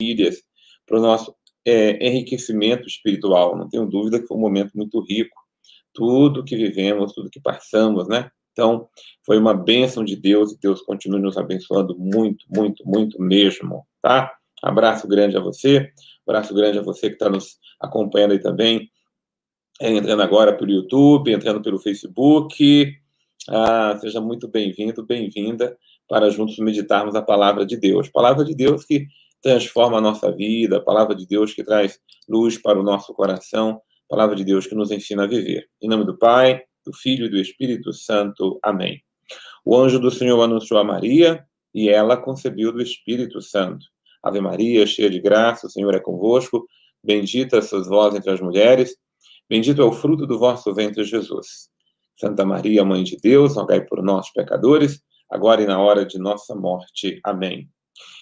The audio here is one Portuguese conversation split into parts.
famílias, para o nosso é, enriquecimento espiritual. Não tenho dúvida que foi um momento muito rico. Tudo que vivemos, tudo que passamos, né? Então, foi uma bênção de Deus e Deus continue nos abençoando muito, muito, muito mesmo, tá? Abraço grande a você, abraço grande a você que está nos acompanhando aí também, é, entrando agora pelo YouTube, entrando pelo Facebook. Ah, seja muito bem-vindo, bem-vinda, para juntos meditarmos a palavra de Deus. Palavra de Deus que transforma a nossa vida, palavra de Deus que traz luz para o nosso coração, palavra de Deus que nos ensina a viver. Em nome do Pai, do Filho e do Espírito Santo. Amém. O anjo do Senhor anunciou a Maria e ela concebeu do Espírito Santo. Ave Maria, cheia de graça, o Senhor é convosco. Bendita sois vós entre as mulheres, bendito é o fruto do vosso ventre, Jesus. Santa Maria, Mãe de Deus, rogai por nós, pecadores, agora e na hora de nossa morte. Amém.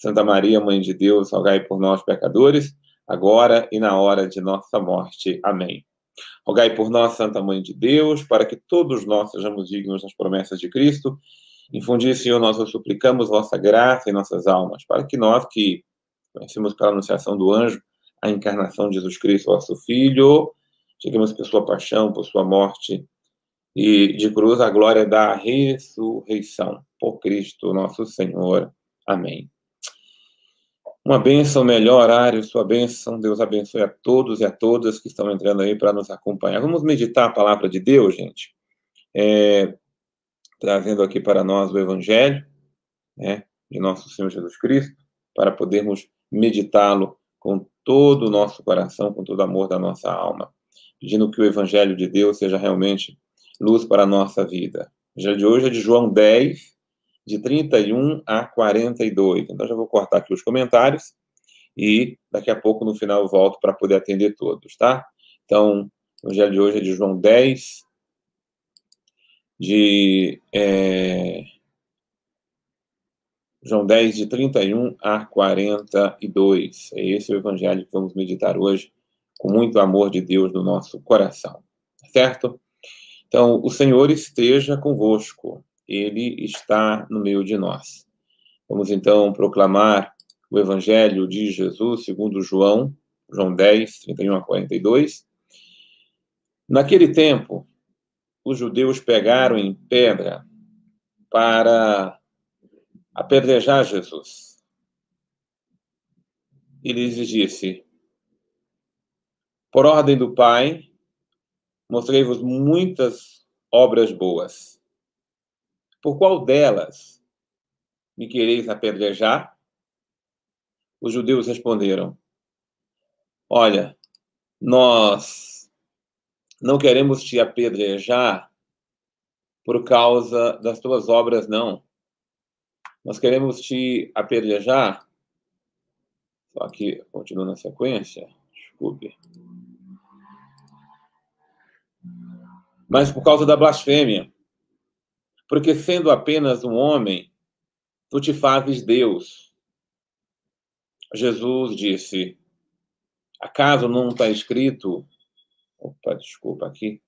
Santa Maria, Mãe de Deus, rogai por nós, pecadores, agora e na hora de nossa morte. Amém. Rogai por nós, Santa Mãe de Deus, para que todos nós sejamos dignos das promessas de Cristo. Infundi, Senhor, nós vos suplicamos vossa graça em nossas almas, para que nós que conhecemos pela anunciação do anjo a encarnação de Jesus Cristo, vosso Filho, cheguemos por sua paixão, por sua morte e de cruz a glória da ressurreição. Por Cristo nosso Senhor. Amém. Uma bênção, melhor horário, sua bênção. Deus abençoe a todos e a todas que estão entrando aí para nos acompanhar. Vamos meditar a palavra de Deus, gente. É, trazendo aqui para nós o Evangelho né, de nosso Senhor Jesus Cristo, para podermos meditá-lo com todo o nosso coração, com todo o amor da nossa alma, pedindo que o Evangelho de Deus seja realmente luz para a nossa vida. Evangelho de hoje é de João 10, de 31 a 42. Então, já vou cortar aqui os comentários e daqui a pouco, no final, eu volto para poder atender todos, tá? Então, o evangelho de hoje é de João 10, de. É, João 10, de 31 a 42. É esse o evangelho que vamos meditar hoje, com muito amor de Deus no nosso coração. Certo? Então, o Senhor esteja convosco ele está no meio de nós. Vamos então proclamar o Evangelho de Jesus segundo João, João 10, 31 a 42. Naquele tempo, os judeus pegaram em pedra para apedrejar Jesus. E lhes disse: Por ordem do Pai, mostrei-vos muitas obras boas por qual delas me quereis apedrejar? Os judeus responderam: Olha, nós não queremos te apedrejar por causa das tuas obras, não. Nós queremos te apedrejar. Só que continua na sequência. Desculpe. Mas por causa da blasfêmia porque sendo apenas um homem, tu te fazes Deus. Jesus disse: Acaso não está escrito? Opa, desculpa aqui.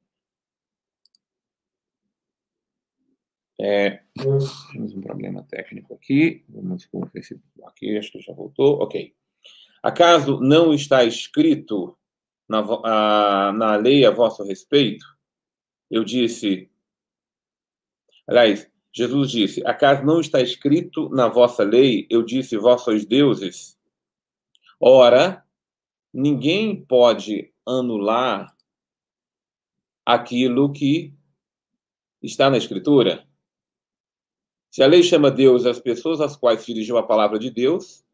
É, temos um problema técnico aqui. Vamos Facebook aqui, acho que já voltou. Ok. Acaso não está escrito na, a, na lei a vosso respeito? Eu disse: Aliás, Jesus disse: Acaso não está escrito na vossa lei, eu disse, vós sois deuses? Ora, ninguém pode anular aquilo que está na Escritura. Se a lei chama Deus as pessoas às quais se dirigiu a palavra de Deus,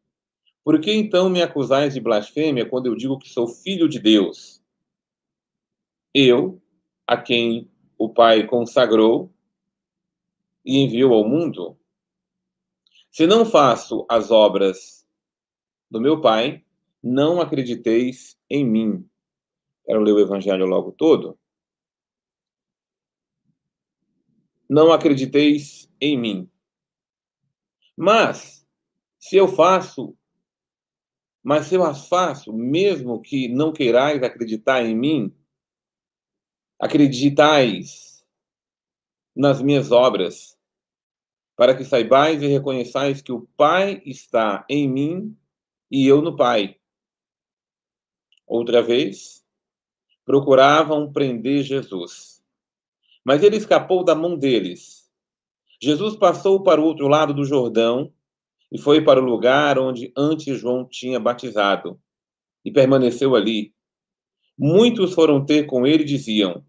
por que então me acusais de blasfêmia quando eu digo que sou filho de Deus? Eu, a quem o Pai consagrou, e enviou ao mundo? Se não faço as obras do meu Pai, não acrediteis em mim. Quero ler o evangelho logo todo. Não acrediteis em mim. Mas, se eu faço, mas se eu as faço, mesmo que não queirais acreditar em mim, acreditais nas minhas obras, para que saibais e reconheçais que o Pai está em mim e eu no Pai. Outra vez, procuravam prender Jesus, mas ele escapou da mão deles. Jesus passou para o outro lado do Jordão e foi para o lugar onde antes João tinha batizado e permaneceu ali. Muitos foram ter com ele e diziam: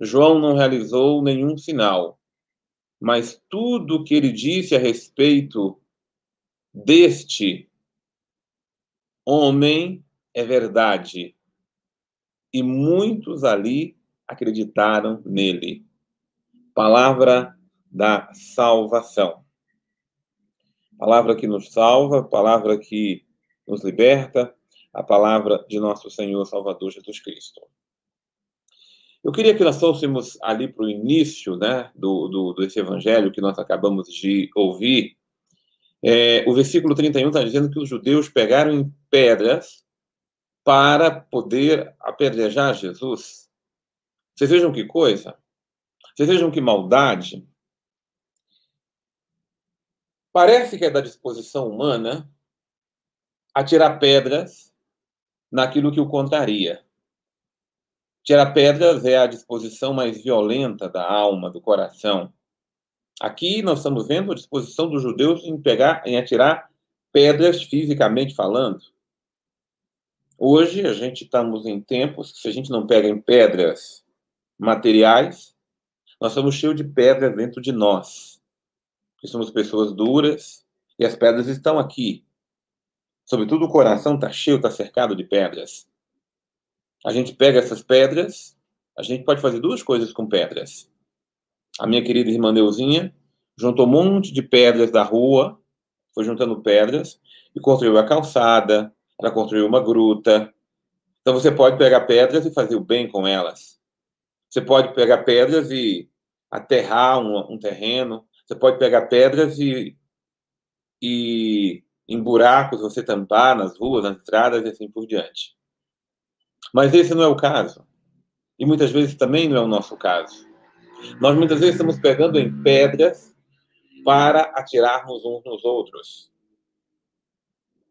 João não realizou nenhum sinal mas tudo o que ele disse a respeito deste homem é verdade. E muitos ali acreditaram nele. Palavra da salvação. Palavra que nos salva, palavra que nos liberta, a palavra de nosso Senhor Salvador Jesus Cristo. Eu queria que nós fôssemos ali para o início né, do, do, desse evangelho que nós acabamos de ouvir. É, o versículo 31 está dizendo que os judeus pegaram em pedras para poder apedrejar Jesus. Vocês vejam que coisa? Vocês vejam que maldade? Parece que é da disposição humana atirar pedras naquilo que o contraria. Tirar pedras é a disposição mais violenta da alma, do coração. Aqui nós estamos vendo a disposição dos judeus em pegar, em atirar pedras fisicamente falando. Hoje a gente estamos em tempos que se a gente não pega em pedras materiais, nós somos cheios de pedras dentro de nós. Somos pessoas duras e as pedras estão aqui. Sobretudo o coração está cheio, está cercado de pedras. A gente pega essas pedras, a gente pode fazer duas coisas com pedras. A minha querida irmã Neuzinha juntou um monte de pedras da rua, foi juntando pedras e construiu a calçada, ela construiu uma gruta. Então você pode pegar pedras e fazer o bem com elas. Você pode pegar pedras e aterrar um, um terreno. Você pode pegar pedras e, e em buracos você tampar nas ruas, nas estradas e assim por diante. Mas esse não é o caso. E muitas vezes também não é o nosso caso. Nós muitas vezes estamos pegando em pedras para atirarmos uns nos outros.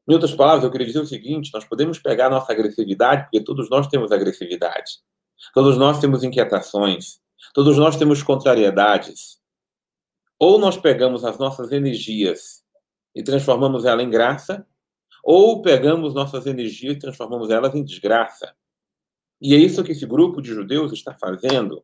Em outras palavras, eu queria dizer o seguinte: nós podemos pegar nossa agressividade, porque todos nós temos agressividade, todos nós temos inquietações, todos nós temos contrariedades. Ou nós pegamos as nossas energias e transformamos ela em graça, ou pegamos nossas energias e transformamos elas em desgraça. E é isso que esse grupo de judeus está fazendo.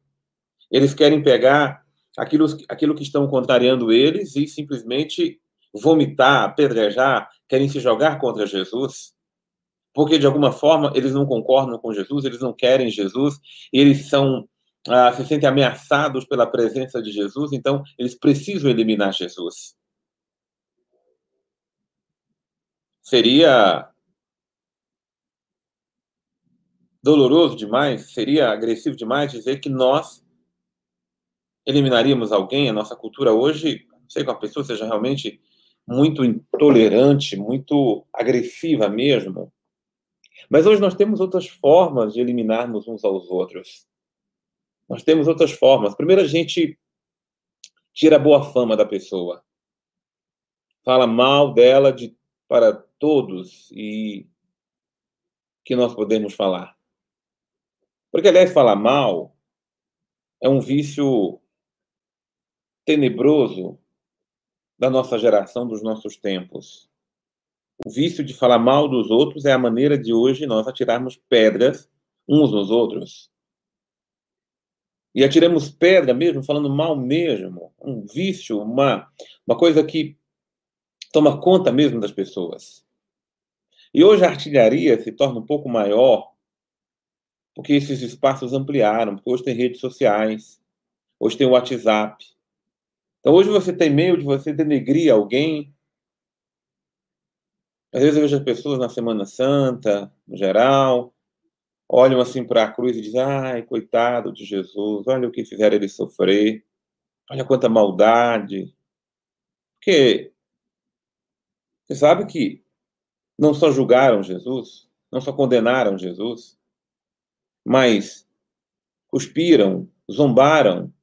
Eles querem pegar aquilo, aquilo que estão contrariando eles e simplesmente vomitar, apedrejar, querem se jogar contra Jesus, porque de alguma forma eles não concordam com Jesus, eles não querem Jesus, eles são ah, se sentem ameaçados pela presença de Jesus, então eles precisam eliminar Jesus. Seria doloroso demais, seria agressivo demais dizer que nós eliminaríamos alguém. A nossa cultura hoje, não sei que a pessoa seja realmente muito intolerante, muito agressiva mesmo. Mas hoje nós temos outras formas de eliminarmos uns aos outros. Nós temos outras formas. Primeiro, a gente tira a boa fama da pessoa. Fala mal dela de, para todos e que nós podemos falar. Porque, aliás, falar mal é um vício tenebroso da nossa geração, dos nossos tempos. O vício de falar mal dos outros é a maneira de hoje nós atirarmos pedras uns nos outros. E atiramos pedra mesmo, falando mal mesmo. Um vício, uma, uma coisa que toma conta mesmo das pessoas. E hoje a artilharia se torna um pouco maior porque esses espaços ampliaram, porque hoje tem redes sociais, hoje tem o WhatsApp. Então, hoje você tem meio de você denegrir alguém Às vezes eu vejo as pessoas na Semana Santa, no geral, olham assim para a cruz e dizem: ai, coitado de Jesus, olha o que fizeram ele sofrer, olha quanta maldade. Porque você sabe que não só julgaram Jesus, não só condenaram Jesus, mas cuspiram, zombaram,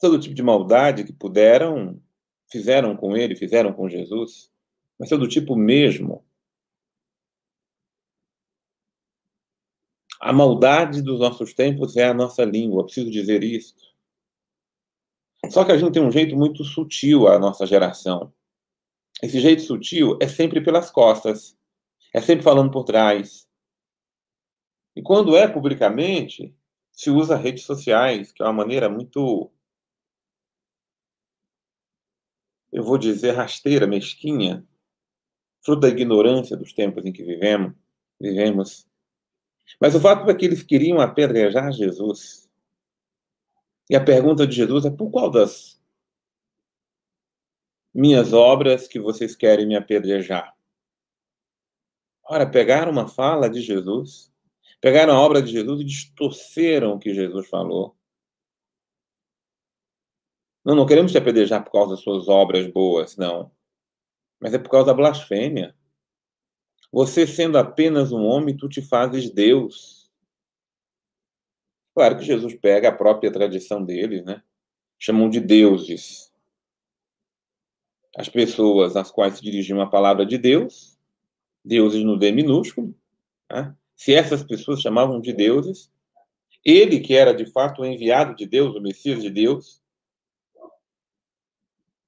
todo tipo de maldade que puderam, fizeram com ele, fizeram com Jesus, mas é do tipo mesmo. A maldade dos nossos tempos é a nossa língua, preciso dizer isso. Só que a gente tem um jeito muito sutil, a nossa geração. Esse jeito sutil é sempre pelas costas, é sempre falando por trás. E quando é publicamente, se usa redes sociais, que é uma maneira muito, eu vou dizer, rasteira, mesquinha, fruto da ignorância dos tempos em que vivemos. vivemos. Mas o fato é que eles queriam apedrejar Jesus. E a pergunta de Jesus é: por qual das minhas obras que vocês querem me apedrejar. Ora, pegaram uma fala de Jesus, pegaram a obra de Jesus e distorceram o que Jesus falou. Não, não queremos te apedrejar por causa das suas obras boas, não. Mas é por causa da blasfêmia. Você sendo apenas um homem, tu te fazes Deus. Claro que Jesus pega a própria tradição deles, né? Chamam de deuses as pessoas às quais se dirigiam a palavra de Deus, deuses no D minúsculo, né? Se essas pessoas chamavam de deuses, ele que era de fato o enviado de Deus, o Messias de Deus,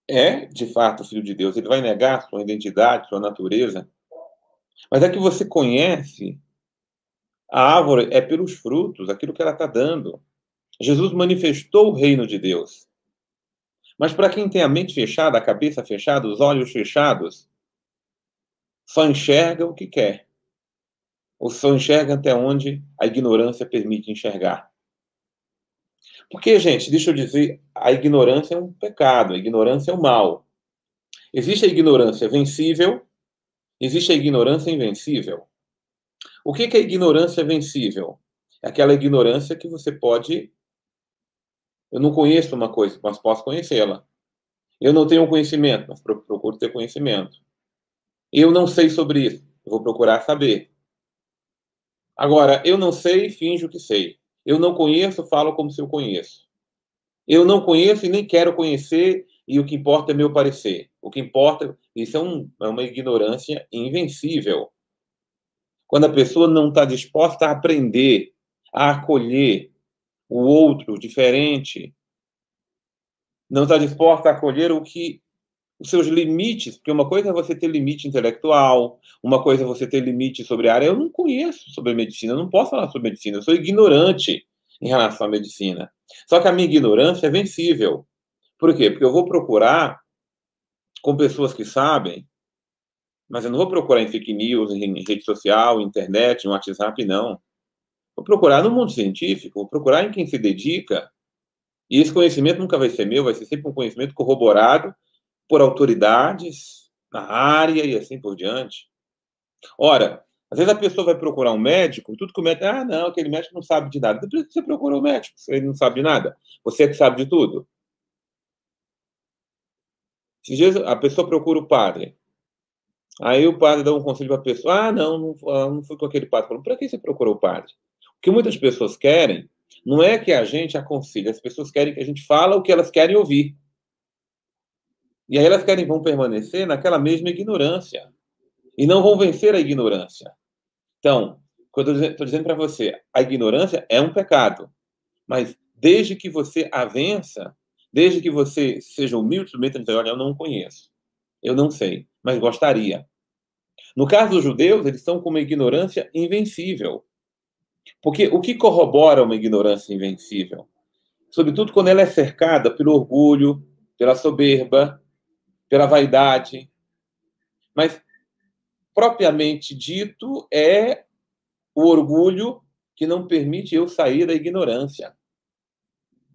é de fato filho de Deus. Ele vai negar sua identidade, sua natureza. Mas é que você conhece a árvore é pelos frutos, aquilo que ela está dando. Jesus manifestou o reino de Deus. Mas para quem tem a mente fechada, a cabeça fechada, os olhos fechados, só enxerga o que quer. Ou só enxerga até onde a ignorância permite enxergar. Porque, gente, deixa eu dizer, a ignorância é um pecado, a ignorância é um mal. Existe a ignorância vencível, existe a ignorância invencível. O que é ignorância vencível? É aquela ignorância que você pode eu não conheço uma coisa, mas posso conhecê-la. Eu não tenho conhecimento, mas procuro ter conhecimento. Eu não sei sobre isso, vou procurar saber. Agora, eu não sei, finjo que sei. Eu não conheço, falo como se eu conheço. Eu não conheço e nem quero conhecer, e o que importa é meu parecer. O que importa, isso é, um, é uma ignorância invencível. Quando a pessoa não está disposta a aprender, a acolher, o outro diferente, não está disposta a acolher o que os seus limites, porque uma coisa é você ter limite intelectual, uma coisa é você ter limite sobre a área. Eu não conheço sobre medicina, eu não posso falar sobre medicina, eu sou ignorante em relação à medicina. Só que a minha ignorância é vencível. Por quê? Porque eu vou procurar com pessoas que sabem, mas eu não vou procurar em fake news, em rede social, internet, no WhatsApp, não. Vou procurar no mundo científico, vou procurar em quem se dedica. E esse conhecimento nunca vai ser meu, vai ser sempre um conhecimento corroborado por autoridades na área e assim por diante. Ora, às vezes a pessoa vai procurar um médico, tudo médico, ah, não, aquele médico não sabe de nada. Por que você procurou o médico ele não sabe de nada? Você é que sabe de tudo. Esses dias a pessoa procura o padre. Aí o padre dá um conselho para a pessoa, ah, não, não, não fui com aquele padre. Para que você procurou o padre? O que muitas pessoas querem não é que a gente aconselhe, as pessoas querem que a gente fale o que elas querem ouvir. E aí elas querem vão permanecer naquela mesma ignorância. E não vão vencer a ignorância. Então, quando eu estou dizendo para você, a ignorância é um pecado. Mas desde que você a vença, desde que você seja humilde, submeta e olha, eu não conheço. Eu não sei, mas gostaria. No caso dos judeus, eles estão com uma ignorância invencível. Porque o que corrobora uma ignorância invencível? Sobretudo quando ela é cercada pelo orgulho, pela soberba, pela vaidade. Mas, propriamente dito, é o orgulho que não permite eu sair da ignorância.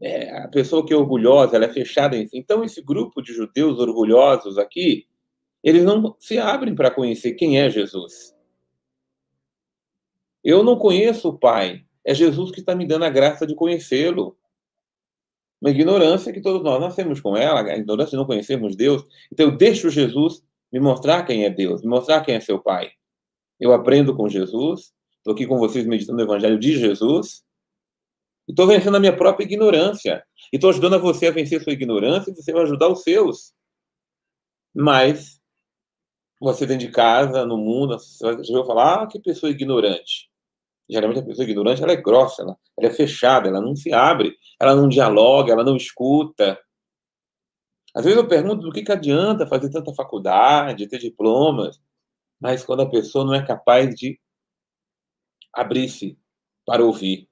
É, a pessoa que é orgulhosa, ela é fechada em si. Então, esse grupo de judeus orgulhosos aqui, eles não se abrem para conhecer quem é Jesus. Eu não conheço o Pai, é Jesus que está me dando a graça de conhecê-lo. Uma ignorância que todos nós nascemos com ela, a ignorância de não conhecermos Deus. Então eu deixo Jesus me mostrar quem é Deus, me mostrar quem é seu Pai. Eu aprendo com Jesus, estou aqui com vocês meditando o Evangelho de Jesus, e estou vencendo a minha própria ignorância. E estou ajudando a você a vencer a sua ignorância e você vai ajudar os seus. Mas você dentro de casa, no mundo, você vai falar, ah, que pessoa ignorante. Geralmente a pessoa ignorante ela é grossa, ela, ela, é fechada, ela não se abre, ela não dialoga, ela não escuta. Às vezes eu pergunto do que, que adianta fazer tanta faculdade, ter diplomas, mas quando a pessoa não é capaz de abrir-se para ouvir.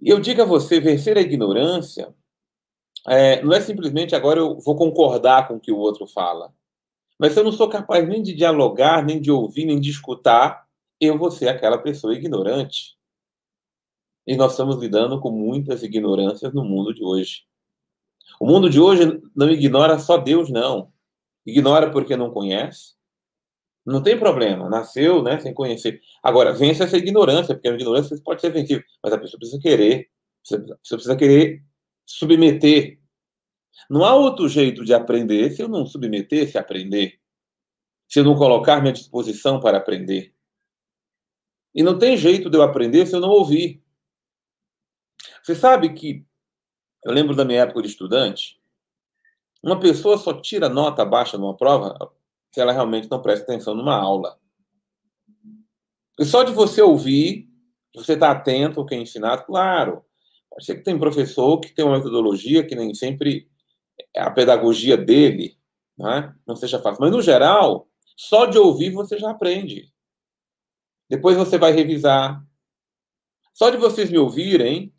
E eu digo a você, vencer a ignorância é, não é simplesmente agora eu vou concordar com o que o outro fala. Mas se eu não sou capaz nem de dialogar, nem de ouvir, nem de escutar, eu vou ser aquela pessoa ignorante. E nós estamos lidando com muitas ignorâncias no mundo de hoje. O mundo de hoje não ignora só Deus, não. Ignora porque não conhece. Não tem problema, nasceu né, sem conhecer. Agora, vence essa ignorância, porque a ignorância pode ser vencível, mas a pessoa precisa querer. Você precisa querer submeter. Não há outro jeito de aprender se eu não submeter, se aprender. Se eu não colocar minha disposição para aprender. E não tem jeito de eu aprender se eu não ouvir. Você sabe que, eu lembro da minha época de estudante, uma pessoa só tira nota baixa numa prova se ela realmente não presta atenção numa aula. E só de você ouvir, você está atento ao que é ensinado, claro. Pode que tem professor que tem uma metodologia que nem sempre a pedagogia dele não, é? não seja fácil. Mas, no geral, só de ouvir você já aprende. Depois você vai revisar. Só de vocês me ouvirem,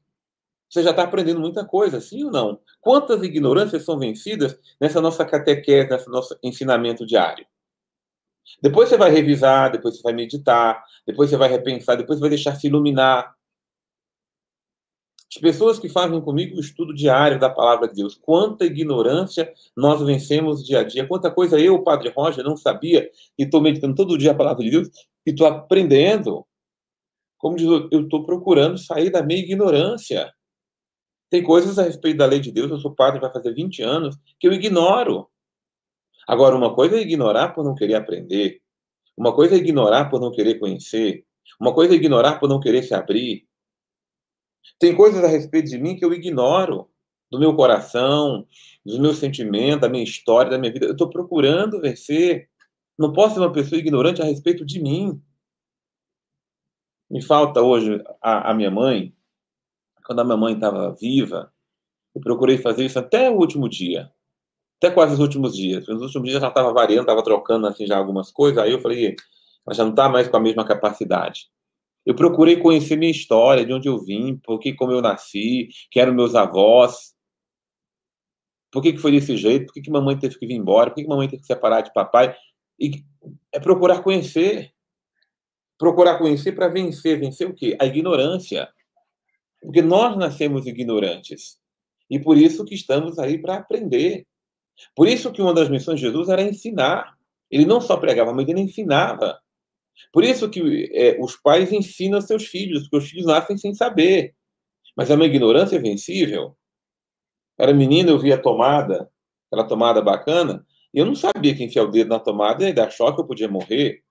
você já está aprendendo muita coisa, sim ou não? Quantas ignorâncias são vencidas nessa nossa catequese, nesse nosso ensinamento diário? Depois você vai revisar, depois você vai meditar, depois você vai repensar, depois você vai deixar se iluminar. As pessoas que fazem comigo o estudo diário da palavra de Deus, quanta ignorância nós vencemos dia a dia, quanta coisa eu, Padre Roger, não sabia e estou meditando todo dia a palavra de Deus e estou aprendendo. Como diz, eu estou procurando sair da minha ignorância. Tem coisas a respeito da lei de Deus, eu sou padre, vai fazer 20 anos, que eu ignoro. Agora, uma coisa é ignorar por não querer aprender. Uma coisa é ignorar por não querer conhecer. Uma coisa é ignorar por não querer se abrir. Tem coisas a respeito de mim que eu ignoro, do meu coração, dos meus sentimentos, da minha história, da minha vida. Eu estou procurando vencer. Não posso ser uma pessoa ignorante a respeito de mim. Me falta hoje a, a minha mãe. Quando a minha mãe estava viva, eu procurei fazer isso até o último dia. Até quase os últimos dias. Nos últimos dias já estava variando, estava trocando assim já algumas coisas. Aí eu falei, ela já não está mais com a mesma capacidade. Eu procurei conhecer minha história, de onde eu vim, por que como eu nasci, quem eram meus avós, por que, que foi desse jeito, por que, que mamãe teve que vir embora, por que, que mamãe teve que separar de papai. E é procurar conhecer. Procurar conhecer para vencer. Vencer o quê? A ignorância. Porque nós nascemos ignorantes. E por isso que estamos aí para aprender. Por isso que uma das missões de Jesus era ensinar. Ele não só pregava, mas ele ensinava. Por isso que é, os pais ensinam seus filhos, porque os filhos nascem sem saber. Mas é uma ignorância vencível. Era menina, eu via a tomada, aquela tomada bacana, eu não sabia que enfiar o dedo na tomada e dar choque eu podia morrer.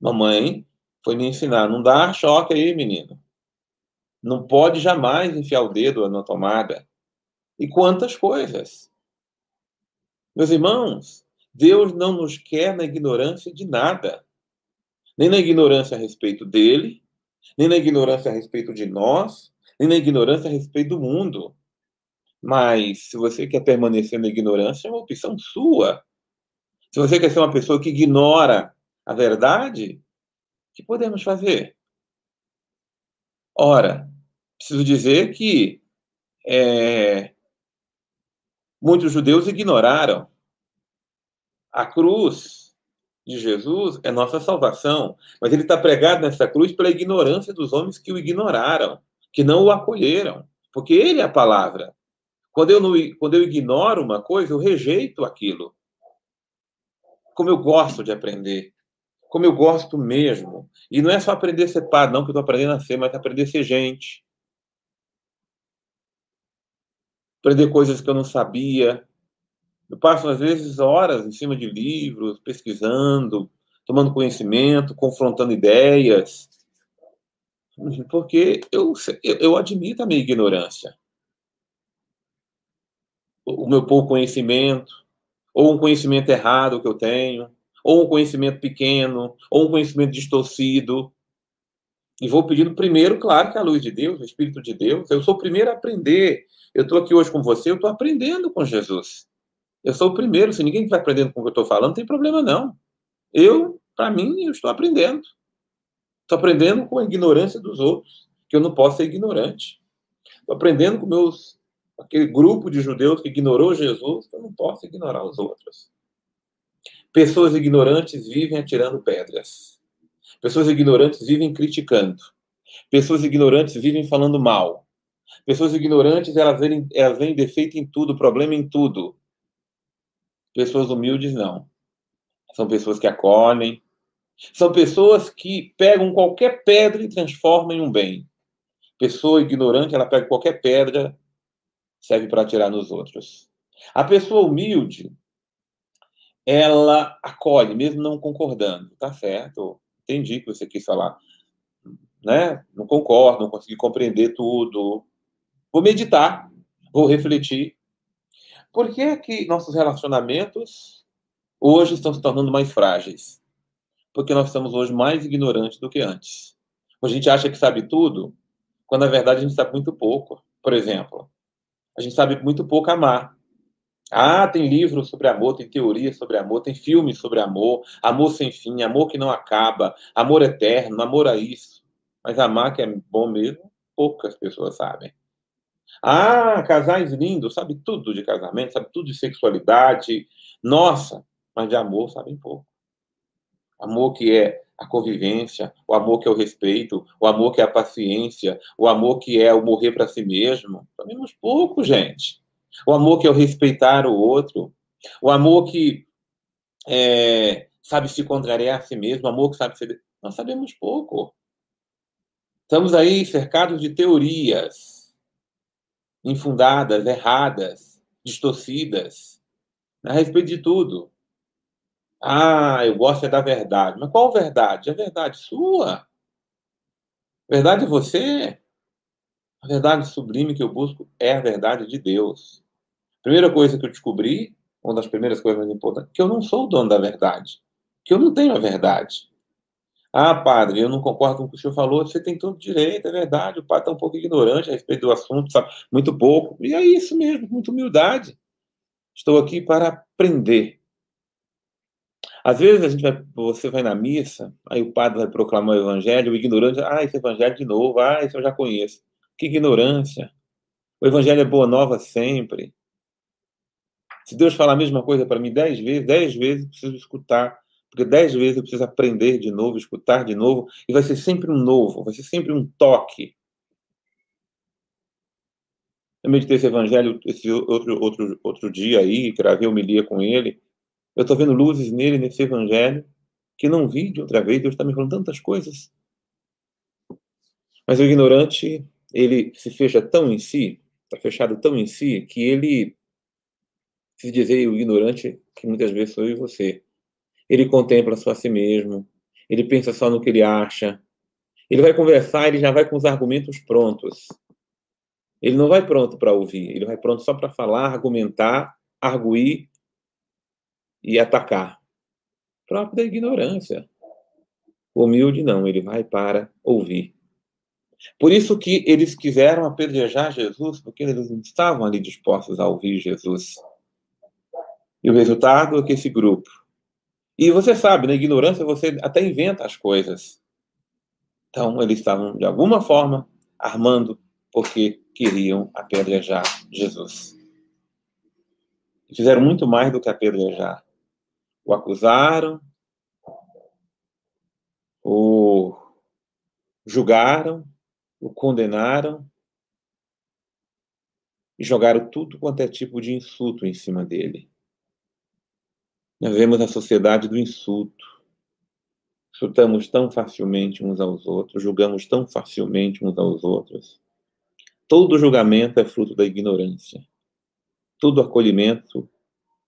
Mamãe foi me ensinar, não dá choque aí, menino. Não pode jamais enfiar o dedo na tomada. E quantas coisas. Meus irmãos, Deus não nos quer na ignorância de nada nem na ignorância a respeito dele, nem na ignorância a respeito de nós, nem na ignorância a respeito do mundo. Mas se você quer permanecer na ignorância, é uma opção sua. Se você quer ser uma pessoa que ignora a verdade, o que podemos fazer? Ora, preciso dizer que é, muitos judeus ignoraram a cruz de Jesus é nossa salvação. Mas ele está pregado nessa cruz pela ignorância dos homens que o ignoraram, que não o acolheram. Porque ele é a palavra. Quando eu, não, quando eu ignoro uma coisa, eu rejeito aquilo. Como eu gosto de aprender. Como eu gosto mesmo. E não é só aprender a ser padre, não, que eu estou aprendendo a ser, mas aprender a ser gente. Aprender coisas que eu não sabia. Eu passo, às vezes, horas em cima de livros, pesquisando, tomando conhecimento, confrontando ideias. Porque eu, eu, eu admito a minha ignorância. O meu pouco conhecimento ou um conhecimento errado que eu tenho, ou um conhecimento pequeno, ou um conhecimento distorcido. E vou pedindo primeiro, claro, que a luz de Deus, o Espírito de Deus. Eu sou o primeiro a aprender. Eu estou aqui hoje com você, eu estou aprendendo com Jesus. Eu sou o primeiro. Se ninguém está aprendendo com o que eu estou falando, não tem problema não. Eu, para mim, eu estou aprendendo. Estou aprendendo com a ignorância dos outros, que eu não posso ser ignorante. Estou aprendendo com meus aquele grupo de judeus que ignorou Jesus, eu não posso ignorar os outros. Pessoas ignorantes vivem atirando pedras. Pessoas ignorantes vivem criticando. Pessoas ignorantes vivem falando mal. Pessoas ignorantes, elas veem, elas veem defeito em tudo, problema em tudo. Pessoas humildes, não. São pessoas que acolhem. São pessoas que pegam qualquer pedra e transformam em um bem. Pessoa ignorante, ela pega qualquer pedra serve para atirar nos outros. A pessoa humilde, ela acolhe, mesmo não concordando. Tá certo, entendi que você quis falar. Né? Não concordo, não consegui compreender tudo. Vou meditar, vou refletir. Por que é que nossos relacionamentos hoje estão se tornando mais frágeis? Porque nós estamos hoje mais ignorantes do que antes. A gente acha que sabe tudo, quando na verdade a gente sabe muito pouco. Por exemplo, a gente sabe muito pouco amar. Ah, tem livros sobre amor, tem teorias sobre amor, tem filmes sobre amor, amor sem fim, amor que não acaba, amor eterno, amor a isso. Mas amar que é bom mesmo, poucas pessoas sabem. Ah, casais lindos, sabe tudo de casamento, sabe tudo de sexualidade. Nossa, mas de amor sabem pouco. Amor que é a convivência, o amor que é o respeito, o amor que é a paciência, o amor que é o morrer para si mesmo. Sabemos pouco, gente. O amor que é o respeitar o outro, o amor que é, sabe se contrariar a si mesmo, o amor que sabe ser. Nós sabemos pouco. Estamos aí cercados de teorias infundadas, erradas, distorcidas, a respeito de tudo. Ah, eu gosto é da verdade. Mas qual verdade? A verdade sua? A verdade é você? A verdade sublime que eu busco é a verdade de Deus. Primeira coisa que eu descobri, uma das primeiras coisas mais importantes, que eu não sou o dono da verdade. Que eu não tenho a verdade. Ah, padre, eu não concordo com o que o senhor falou. Você tem todo direito, é verdade. O padre está um pouco ignorante a respeito do assunto, sabe muito pouco. E é isso mesmo, muita humildade. Estou aqui para aprender às vezes a gente vai, você vai na missa, aí o padre vai proclamar o evangelho, o ignorante, ah, esse evangelho de novo, ah, esse eu já conheço. Que ignorância. O evangelho é boa nova sempre. Se Deus falar a mesma coisa para mim dez vezes, dez vezes eu preciso escutar. Porque dez vezes eu preciso aprender de novo, escutar de novo, e vai ser sempre um novo, vai ser sempre um toque. Eu meditei esse evangelho esse outro, outro, outro dia aí, gravei homilia com ele, eu estou vendo luzes nele, nesse evangelho, que não vi de outra vez. Deus está me falando tantas coisas. Mas o ignorante, ele se fecha tão em si, está fechado tão em si, que ele, se dizer o ignorante, que muitas vezes sou eu e você, ele contempla só a si mesmo, ele pensa só no que ele acha, ele vai conversar, ele já vai com os argumentos prontos. Ele não vai pronto para ouvir, ele vai pronto só para falar, argumentar, arguir e atacar. Próprio da ignorância. Humilde não, ele vai para ouvir. Por isso que eles quiseram apedrejar Jesus, porque eles não estavam ali dispostos a ouvir Jesus. E o resultado é que esse grupo. E você sabe, na ignorância você até inventa as coisas. Então, eles estavam, de alguma forma, armando porque queriam apedrejar Jesus. Fizeram muito mais do que apedrejar o acusaram, o julgaram, o condenaram e jogaram tudo quanto é tipo de insulto em cima dele. Nós vemos a sociedade do insulto. Insultamos tão facilmente uns aos outros, julgamos tão facilmente uns aos outros. Todo julgamento é fruto da ignorância. Todo acolhimento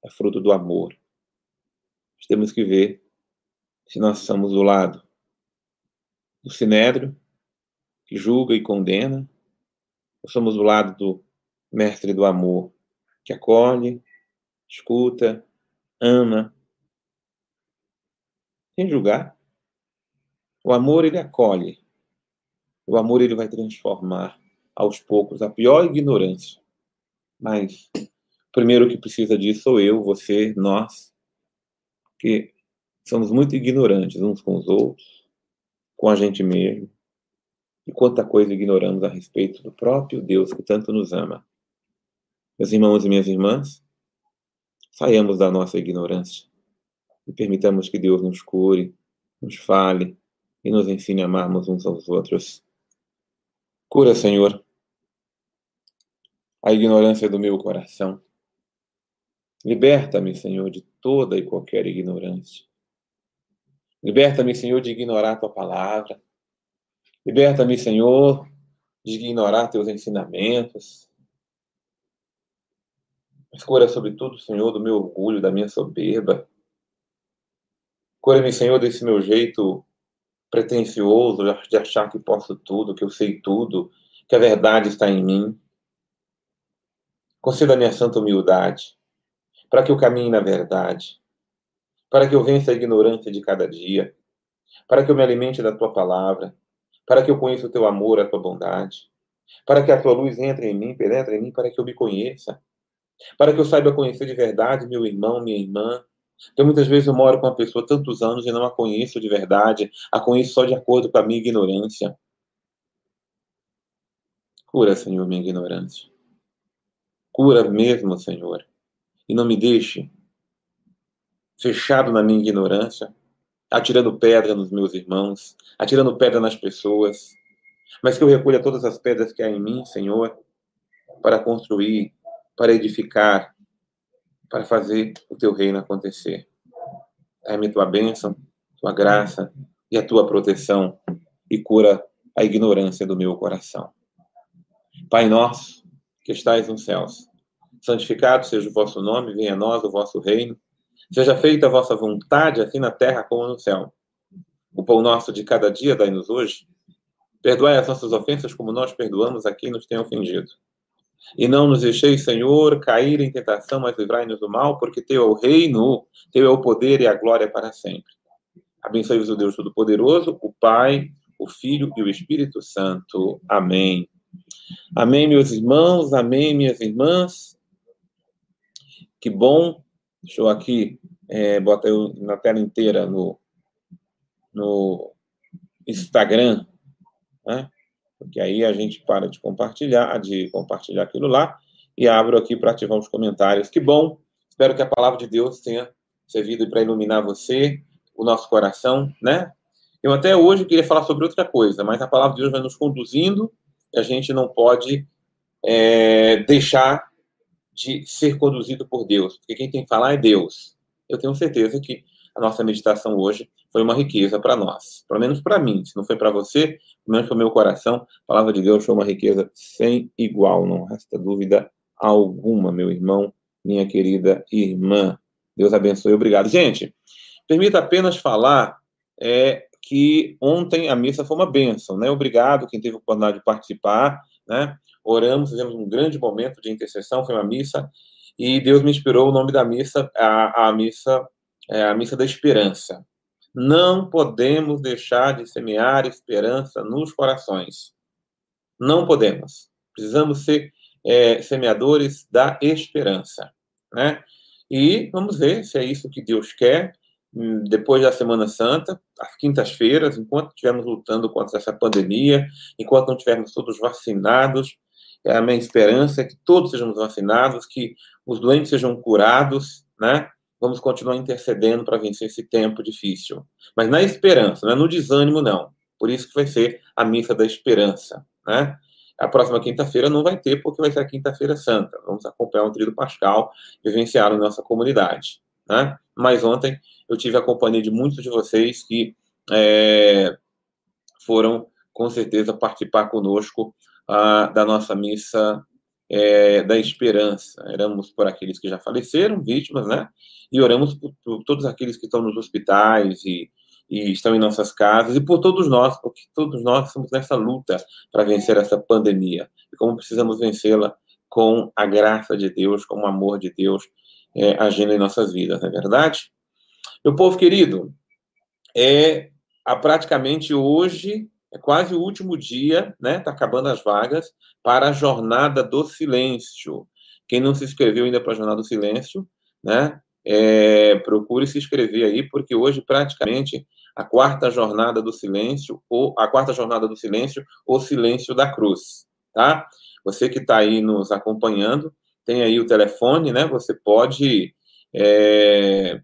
é fruto do amor. Nós temos que ver se nós somos do lado do sinédrio, que julga e condena, ou somos do lado do mestre do amor, que acolhe, escuta, ama, sem julgar. O amor, ele acolhe. O amor, ele vai transformar aos poucos a pior ignorância. Mas o primeiro que precisa disso sou eu, você, nós, que somos muito ignorantes uns com os outros, com a gente mesmo. E quanta coisa ignoramos a respeito do próprio Deus que tanto nos ama. Meus irmãos e minhas irmãs, saiamos da nossa ignorância e permitamos que Deus nos cure, nos fale e nos ensine a amarmos uns aos outros. Cura, Senhor, a ignorância do meu coração. Liberta-me, Senhor, de toda e qualquer ignorância. Liberta-me, Senhor, de ignorar tua palavra. Liberta-me, Senhor, de ignorar teus ensinamentos. Mas cura, sobretudo, Senhor, do meu orgulho, da minha soberba. Cura-me, Senhor, desse meu jeito pretensioso de achar que posso tudo, que eu sei tudo, que a verdade está em mim. Conceda-me a santa humildade, para que eu caminhe na verdade, para que eu vença a ignorância de cada dia, para que eu me alimente da tua palavra, para que eu conheça o teu amor, a tua bondade, para que a tua luz entre em mim, penetre em mim, para que eu me conheça, para que eu saiba conhecer de verdade meu irmão, minha irmã, então, muitas vezes eu moro com uma pessoa tantos anos e não a conheço de verdade, a conheço só de acordo com a minha ignorância. Cura, Senhor, minha ignorância. Cura mesmo, Senhor. E não me deixe fechado na minha ignorância, atirando pedra nos meus irmãos, atirando pedra nas pessoas, mas que eu recolha todas as pedras que há em mim, Senhor, para construir, para edificar, para fazer o teu reino acontecer. Dá-me tua bênção, tua graça e a tua proteção e cura a ignorância do meu coração. Pai nosso, que estais nos céus, santificado seja o vosso nome, venha a nós o vosso reino, seja feita a vossa vontade, assim na terra como no céu. O pão nosso de cada dia dai-nos hoje. Perdoai as nossas ofensas como nós perdoamos a quem nos tem ofendido e não nos deixeis, Senhor, cair em tentação, mas livrai-nos do mal, porque teu é o reino, teu é o poder e a glória para sempre. Abençoe-vos o Deus Todo-Poderoso, o Pai, o Filho e o Espírito Santo. Amém. Amém, meus irmãos, amém, minhas irmãs. Que bom. Deixa eu aqui, é, bota eu na tela inteira no, no Instagram, né? porque aí a gente para de compartilhar, de compartilhar aquilo lá, e abro aqui para ativar os comentários. Que bom! Espero que a palavra de Deus tenha servido para iluminar você, o nosso coração, né? Eu até hoje queria falar sobre outra coisa, mas a palavra de Deus vai nos conduzindo e a gente não pode é, deixar de ser conduzido por Deus, porque quem tem que falar é Deus. Eu tenho certeza que a nossa meditação hoje foi uma riqueza para nós. Pelo menos para mim. Se não foi para você, pelo menos para o meu coração, a palavra de Deus foi uma riqueza sem igual. Não resta dúvida alguma, meu irmão, minha querida irmã. Deus abençoe. Obrigado. Gente, permita apenas falar é, que ontem a missa foi uma bênção, né? Obrigado quem teve a oportunidade de participar, né? Oramos, fizemos um grande momento de intercessão, foi uma missa, e Deus me inspirou o nome da missa, a, a missa, é, a missa da esperança. Não podemos deixar de semear esperança nos corações. Não podemos. Precisamos ser é, semeadores da esperança, né? E vamos ver se é isso que Deus quer hum, depois da Semana Santa, às quintas-feiras, enquanto estivermos lutando contra essa pandemia, enquanto não estivermos todos vacinados, a minha esperança é que todos sejamos vacinados, que os doentes sejam curados, né? vamos continuar intercedendo para vencer esse tempo difícil. Mas na esperança, não é no desânimo, não. Por isso que vai ser a missa da esperança, né? A próxima quinta-feira não vai ter, porque vai ser a quinta-feira santa. Vamos acompanhar o tríduo pascal, vivenciar na nossa comunidade, né? Mas ontem eu tive a companhia de muitos de vocês que é, foram, com certeza, participar conosco ah, da nossa missa é, da esperança. Oramos por aqueles que já faleceram, vítimas, né? E oramos por, por todos aqueles que estão nos hospitais e, e, estão em nossas casas e por todos nós, porque todos nós estamos nessa luta para vencer essa pandemia. E como precisamos vencê-la com a graça de Deus, com o amor de Deus é, agindo em nossas vidas, não é verdade? Meu povo querido, é a, praticamente hoje é quase o último dia, né? Está acabando as vagas para a Jornada do Silêncio. Quem não se inscreveu ainda para a Jornada do Silêncio, né? É, procure se inscrever aí, porque hoje praticamente a quarta jornada do silêncio, ou a quarta jornada do silêncio, ou silêncio da cruz, tá? Você que está aí nos acompanhando, tem aí o telefone, né? Você pode é,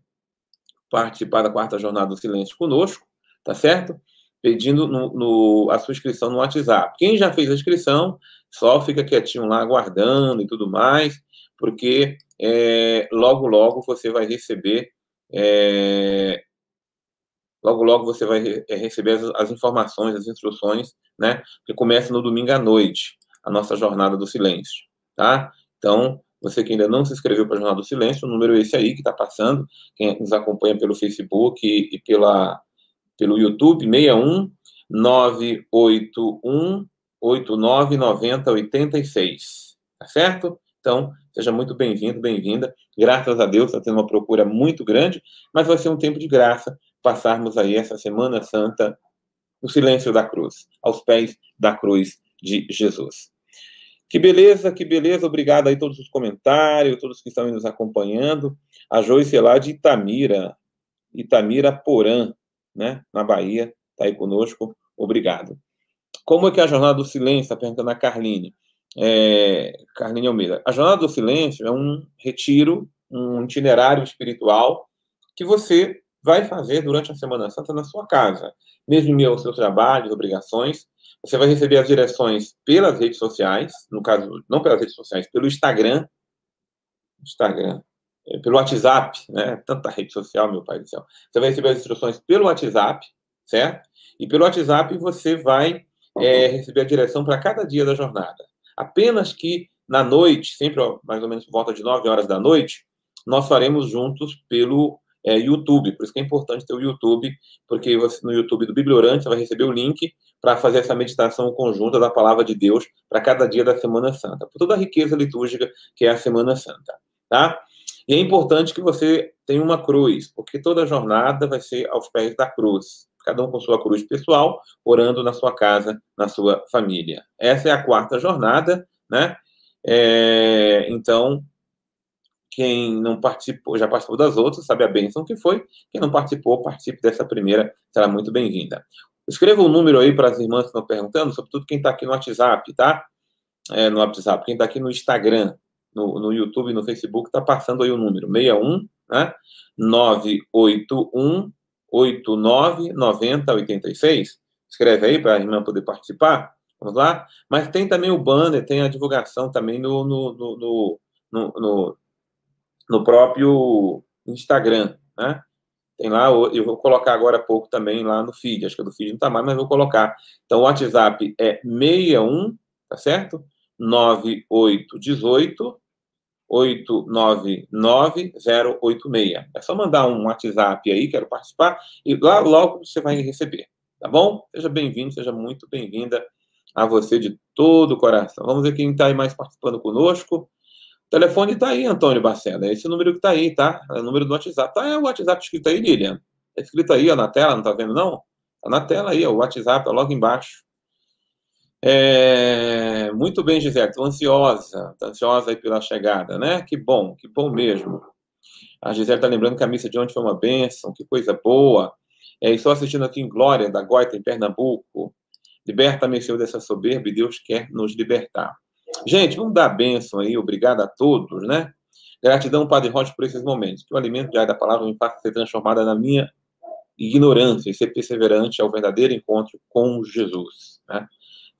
participar da quarta jornada do silêncio conosco, tá certo? Pedindo no, no, a sua inscrição no WhatsApp. Quem já fez a inscrição, só fica quietinho lá, aguardando e tudo mais, porque é, logo, logo você vai receber. É, logo, logo você vai é, receber as, as, informações, as instruções, né? Que começa no domingo à noite, a nossa Jornada do Silêncio, tá? Então, você que ainda não se inscreveu para a Jornada do Silêncio, o número é esse aí que está passando, quem nos acompanha pelo Facebook e, e pela pelo YouTube, 61 981 89 90 86. Tá certo? Então, seja muito bem-vindo, bem-vinda. Graças a Deus, está tendo uma procura muito grande, mas vai ser um tempo de graça passarmos aí essa Semana Santa no silêncio da cruz, aos pés da cruz de Jesus. Que beleza, que beleza. Obrigado aí todos os comentários, todos que estão nos acompanhando. A Joyce lá de Itamira, Itamira Porã né, na Bahia, está aí conosco. Obrigado. Como é que é a Jornada do Silêncio? Está perguntando a Carline. É, Carline Almeida. A Jornada do Silêncio é um retiro, um itinerário espiritual que você vai fazer durante a Semana Santa na sua casa. Mesmo em meio aos seus trabalhos, obrigações, você vai receber as direções pelas redes sociais, no caso, não pelas redes sociais, pelo Instagram. Instagram, pelo WhatsApp, né? Tanta rede social, meu pai do céu. Você vai receber as instruções pelo WhatsApp, certo? E pelo WhatsApp você vai é, receber a direção para cada dia da jornada. Apenas que na noite, sempre mais ou menos por volta de 9 horas da noite, nós faremos juntos pelo é, YouTube. Por isso que é importante ter o YouTube, porque você, no YouTube do Bibliorante você vai receber o link para fazer essa meditação conjunta da palavra de Deus para cada dia da Semana Santa, por toda a riqueza litúrgica que é a Semana Santa, tá? E é importante que você tenha uma cruz, porque toda jornada vai ser aos pés da cruz. Cada um com sua cruz pessoal, orando na sua casa, na sua família. Essa é a quarta jornada, né? É, então, quem não participou, já participou das outras, sabe a bênção que foi. Quem não participou, participe dessa primeira, será muito bem-vinda. Escreva um número aí para as irmãs que estão perguntando, sobretudo quem está aqui no WhatsApp, tá? É, no WhatsApp, quem está aqui no Instagram, no, no YouTube e no Facebook, está passando aí o número 61, né? 981 89 90 86. Escreve aí para a irmã poder participar. Vamos lá? Mas tem também o banner, tem a divulgação também no, no, no, no, no, próprio Instagram, né? Tem lá, eu vou colocar agora há pouco também lá no feed, acho que do feed não está mais, mas vou colocar. Então, o WhatsApp é 61, tá certo? 9818 899-086. É só mandar um WhatsApp aí, quero participar, e lá logo você vai receber, tá bom? Seja bem-vindo, seja muito bem-vinda a você de todo o coração. Vamos ver quem está aí mais participando conosco. O telefone está aí, Antônio Bacena. É esse número que está aí, tá? É o número do WhatsApp. Tá, é o WhatsApp escrito aí, Lilian. É escrito aí, ó, na tela, não está vendo, não? Está na tela aí, ó, o WhatsApp, ó, logo embaixo. É, muito bem, Gisele, estou ansiosa, estou ansiosa aí pela chegada, né? Que bom, que bom mesmo. A Gisele está lembrando que a missa de ontem foi uma bênção, que coisa boa. É, estou assistindo aqui em Glória, da Goita, em Pernambuco. Liberta-me, Senhor, dessa soberba, e Deus quer nos libertar. Gente, vamos dar bênção aí, obrigado a todos, né? Gratidão, Padre Rocha, por esses momentos. Que o alimento diário da palavra me faça ser transformada na minha ignorância e ser perseverante ao verdadeiro encontro com Jesus, né?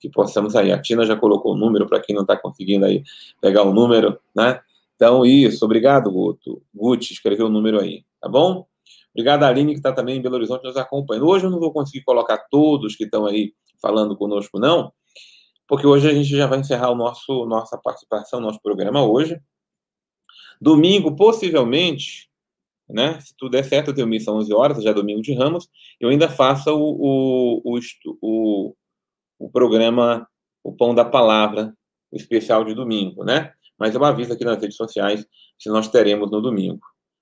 Que possamos aí. A Tina já colocou o número para quem não está conseguindo aí pegar o número, né? Então, isso. Obrigado, Guto. Guti, escreveu o número aí, tá bom? Obrigado, Aline, que está também em Belo Horizonte nos acompanhando. Hoje eu não vou conseguir colocar todos que estão aí falando conosco, não, porque hoje a gente já vai encerrar o nosso nossa participação, nosso programa hoje. Domingo, possivelmente, né? Se tudo der certo, eu tenho missa às 11 horas, já é domingo de Ramos, eu ainda faça o, o, o, o, o programa O Pão da Palavra, o especial de domingo, né? Mas eu aviso aqui nas redes sociais se nós teremos no domingo,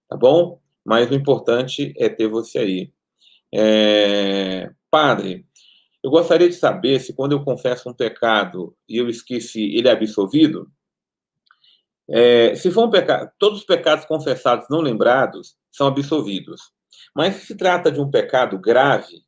tá bom? Mas o importante é ter você aí. É... Padre, eu gostaria de saber se quando eu confesso um pecado e eu esqueci, ele é absolvido? É, se for um pecado, todos os pecados confessados não lembrados são absolvidos. Mas se se trata de um pecado grave,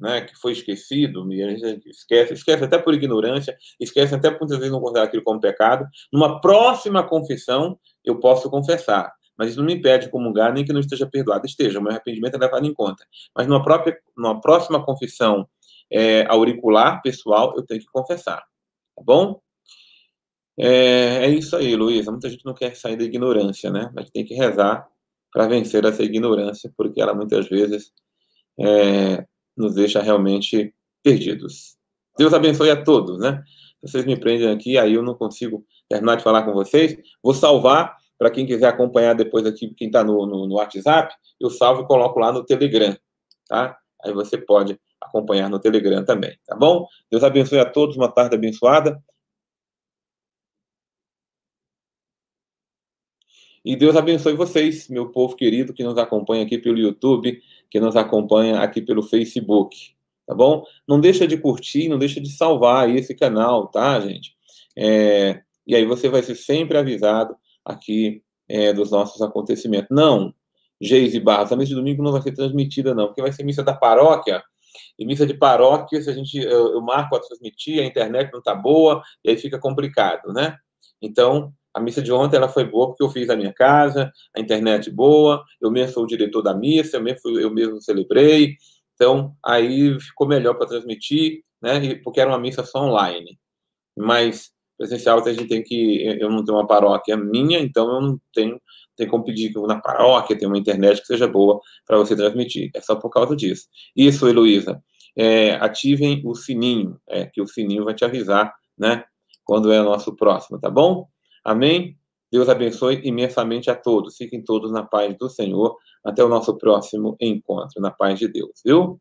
né, que foi esquecido, e a gente esquece, esquece até por ignorância, esquece até por muitas vezes não considerar aquilo como pecado, numa próxima confissão eu posso confessar. Mas isso não me impede de comungar, nem que não esteja perdoado. Esteja, o meu arrependimento é levado em conta. Mas numa, própria, numa próxima confissão é, auricular, pessoal, eu tenho que confessar. Tá bom? É, é isso aí, Luísa. Muita gente não quer sair da ignorância, né? Mas tem que rezar para vencer essa ignorância, porque ela muitas vezes é, nos deixa realmente perdidos. Deus abençoe a todos, né? Vocês me prendem aqui, aí eu não consigo terminar de falar com vocês. Vou salvar para quem quiser acompanhar depois aqui, quem está no, no, no, WhatsApp, eu salvo e coloco lá no Telegram, tá? Aí você pode acompanhar no Telegram também, tá bom? Deus abençoe a todos, uma tarde abençoada. E Deus abençoe vocês, meu povo querido, que nos acompanha aqui pelo YouTube, que nos acompanha aqui pelo Facebook, tá bom? Não deixa de curtir, não deixa de salvar esse canal, tá, gente? É, e aí você vai ser sempre avisado aqui é, dos nossos acontecimentos. Não, Geise Barros, a missa de domingo não vai ser transmitida, não, porque vai ser missa da paróquia, e missa de paróquia, se a gente, eu, eu marco a transmitir, a internet não tá boa, e aí fica complicado, né? Então, a missa de ontem ela foi boa porque eu fiz a minha casa, a internet boa, eu mesmo sou o diretor da missa, eu mesmo, eu mesmo celebrei, então aí ficou melhor para transmitir, né? Porque era uma missa só online. Mas presencial a gente tem que, eu não tenho uma paróquia minha, então eu não tenho, tem como pedir que na paróquia tenha uma internet que seja boa para você transmitir. É só por causa disso. Isso, Heloísa. É, ativem o sininho, é, que o sininho vai te avisar, né? Quando é o nosso próximo, tá bom? Amém? Deus abençoe imensamente a todos. Fiquem todos na paz do Senhor. Até o nosso próximo encontro, na paz de Deus, viu?